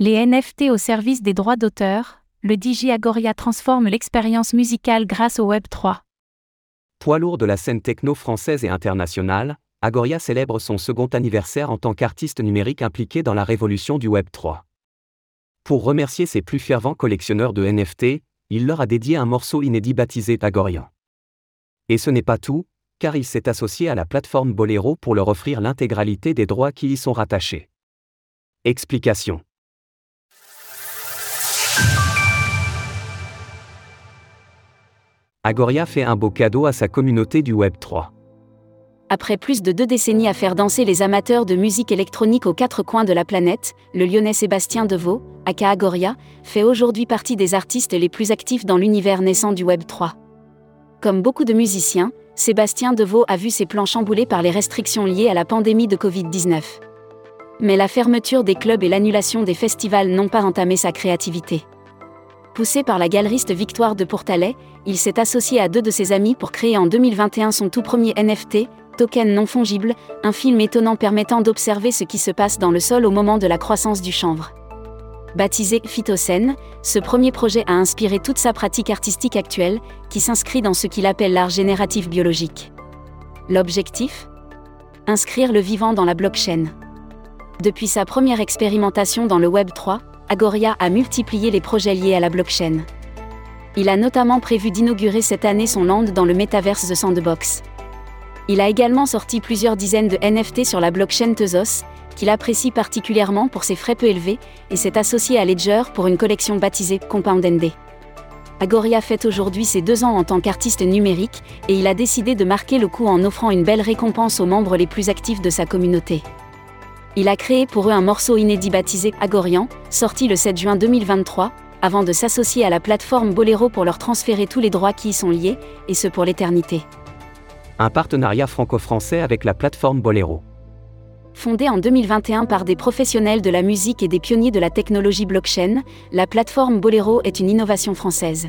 Les NFT au service des droits d'auteur, le DJ Agoria transforme l'expérience musicale grâce au Web 3. Poids lourd de la scène techno française et internationale, Agoria célèbre son second anniversaire en tant qu'artiste numérique impliqué dans la révolution du Web 3. Pour remercier ses plus fervents collectionneurs de NFT, il leur a dédié un morceau inédit baptisé Agorian. Et ce n'est pas tout, car il s'est associé à la plateforme Bolero pour leur offrir l'intégralité des droits qui y sont rattachés. Explication. Agoria fait un beau cadeau à sa communauté du Web 3. Après plus de deux décennies à faire danser les amateurs de musique électronique aux quatre coins de la planète, le lyonnais Sébastien Deveau, aka Agoria, fait aujourd'hui partie des artistes les plus actifs dans l'univers naissant du Web 3. Comme beaucoup de musiciens, Sébastien Deveau a vu ses plans chamboulés par les restrictions liées à la pandémie de Covid-19. Mais la fermeture des clubs et l'annulation des festivals n'ont pas entamé sa créativité. Poussé par la galeriste Victoire de Pourtalais, il s'est associé à deux de ses amis pour créer en 2021 son tout premier NFT, token non fongible, un film étonnant permettant d'observer ce qui se passe dans le sol au moment de la croissance du chanvre. Baptisé Phytocène, ce premier projet a inspiré toute sa pratique artistique actuelle, qui s'inscrit dans ce qu'il appelle l'art génératif biologique. L'objectif? Inscrire le vivant dans la blockchain. Depuis sa première expérimentation dans le Web 3, Agoria a multiplié les projets liés à la blockchain. Il a notamment prévu d'inaugurer cette année son land dans le metaverse The Sandbox. Il a également sorti plusieurs dizaines de NFT sur la blockchain Tezos, qu'il apprécie particulièrement pour ses frais peu élevés, et s'est associé à Ledger pour une collection baptisée Compound ND. Agoria fête aujourd'hui ses deux ans en tant qu'artiste numérique, et il a décidé de marquer le coup en offrant une belle récompense aux membres les plus actifs de sa communauté. Il a créé pour eux un morceau inédit baptisé Agorian, sorti le 7 juin 2023, avant de s'associer à la plateforme Bolero pour leur transférer tous les droits qui y sont liés, et ce pour l'éternité. Un partenariat franco-français avec la plateforme Bolero. Fondée en 2021 par des professionnels de la musique et des pionniers de la technologie blockchain, la plateforme Bolero est une innovation française.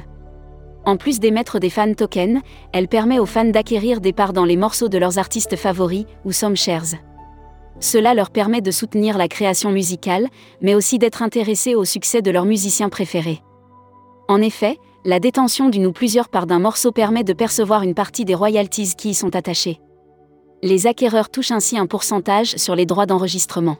En plus d'émettre des fan tokens, elle permet aux fans d'acquérir des parts dans les morceaux de leurs artistes favoris, ou some shares. Cela leur permet de soutenir la création musicale, mais aussi d'être intéressés au succès de leurs musiciens préférés. En effet, la détention d'une ou plusieurs parts d'un morceau permet de percevoir une partie des royalties qui y sont attachées. Les acquéreurs touchent ainsi un pourcentage sur les droits d'enregistrement.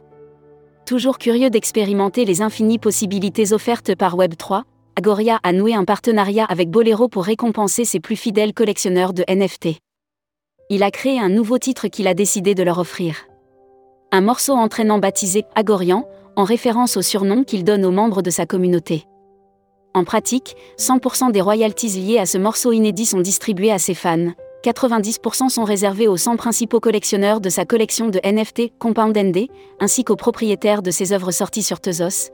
Toujours curieux d'expérimenter les infinies possibilités offertes par Web3, Agoria a noué un partenariat avec Bolero pour récompenser ses plus fidèles collectionneurs de NFT. Il a créé un nouveau titre qu'il a décidé de leur offrir. Un morceau entraînant baptisé Agorian, en référence au surnom qu'il donne aux membres de sa communauté. En pratique, 100% des royalties liées à ce morceau inédit sont distribués à ses fans, 90% sont réservés aux 100 principaux collectionneurs de sa collection de NFT Compound ND, ainsi qu'aux propriétaires de ses œuvres sorties sur Tezos.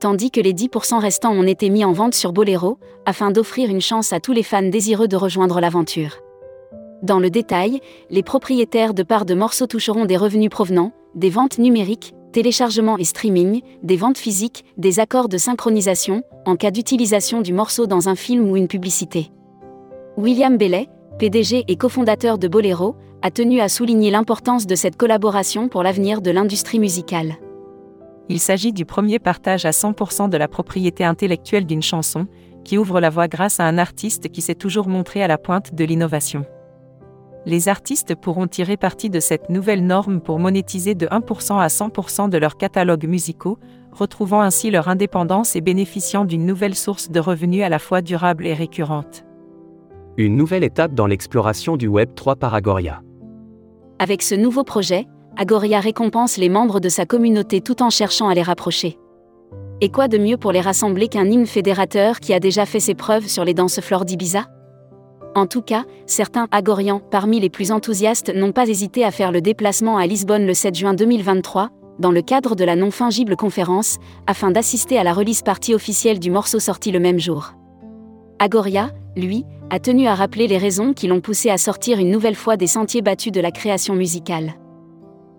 Tandis que les 10% restants ont été mis en vente sur Bolero, afin d'offrir une chance à tous les fans désireux de rejoindre l'aventure. Dans le détail, les propriétaires de parts de morceaux toucheront des revenus provenant des ventes numériques, téléchargements et streaming, des ventes physiques, des accords de synchronisation, en cas d'utilisation du morceau dans un film ou une publicité. William Bellet, PDG et cofondateur de Bolero, a tenu à souligner l'importance de cette collaboration pour l'avenir de l'industrie musicale. Il s'agit du premier partage à 100% de la propriété intellectuelle d'une chanson, qui ouvre la voie grâce à un artiste qui s'est toujours montré à la pointe de l'innovation. Les artistes pourront tirer parti de cette nouvelle norme pour monétiser de 1% à 100% de leurs catalogues musicaux, retrouvant ainsi leur indépendance et bénéficiant d'une nouvelle source de revenus à la fois durable et récurrente. Une nouvelle étape dans l'exploration du Web 3 par Agoria. Avec ce nouveau projet, Agoria récompense les membres de sa communauté tout en cherchant à les rapprocher. Et quoi de mieux pour les rassembler qu'un hymne fédérateur qui a déjà fait ses preuves sur les danses flores d'Ibiza? En tout cas, certains Agorians, parmi les plus enthousiastes, n'ont pas hésité à faire le déplacement à Lisbonne le 7 juin 2023, dans le cadre de la non-fingible conférence, afin d'assister à la release partie officielle du morceau sorti le même jour. Agoria, lui, a tenu à rappeler les raisons qui l'ont poussé à sortir une nouvelle fois des sentiers battus de la création musicale.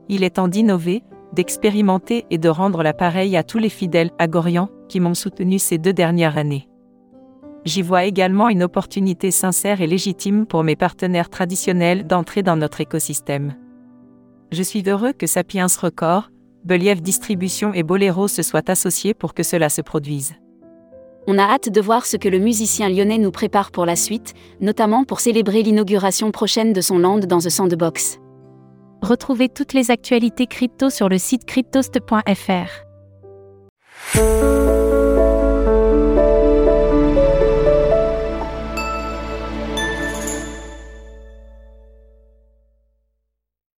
Il est temps d'innover, d'expérimenter et de rendre l'appareil à tous les fidèles agorians qui m'ont soutenu ces deux dernières années. J'y vois également une opportunité sincère et légitime pour mes partenaires traditionnels d'entrer dans notre écosystème. Je suis heureux que Sapiens Record, Believ Distribution et Bolero se soient associés pour que cela se produise. On a hâte de voir ce que le musicien lyonnais nous prépare pour la suite, notamment pour célébrer l'inauguration prochaine de son land dans The Sandbox. Retrouvez toutes les actualités crypto sur le site cryptost.fr.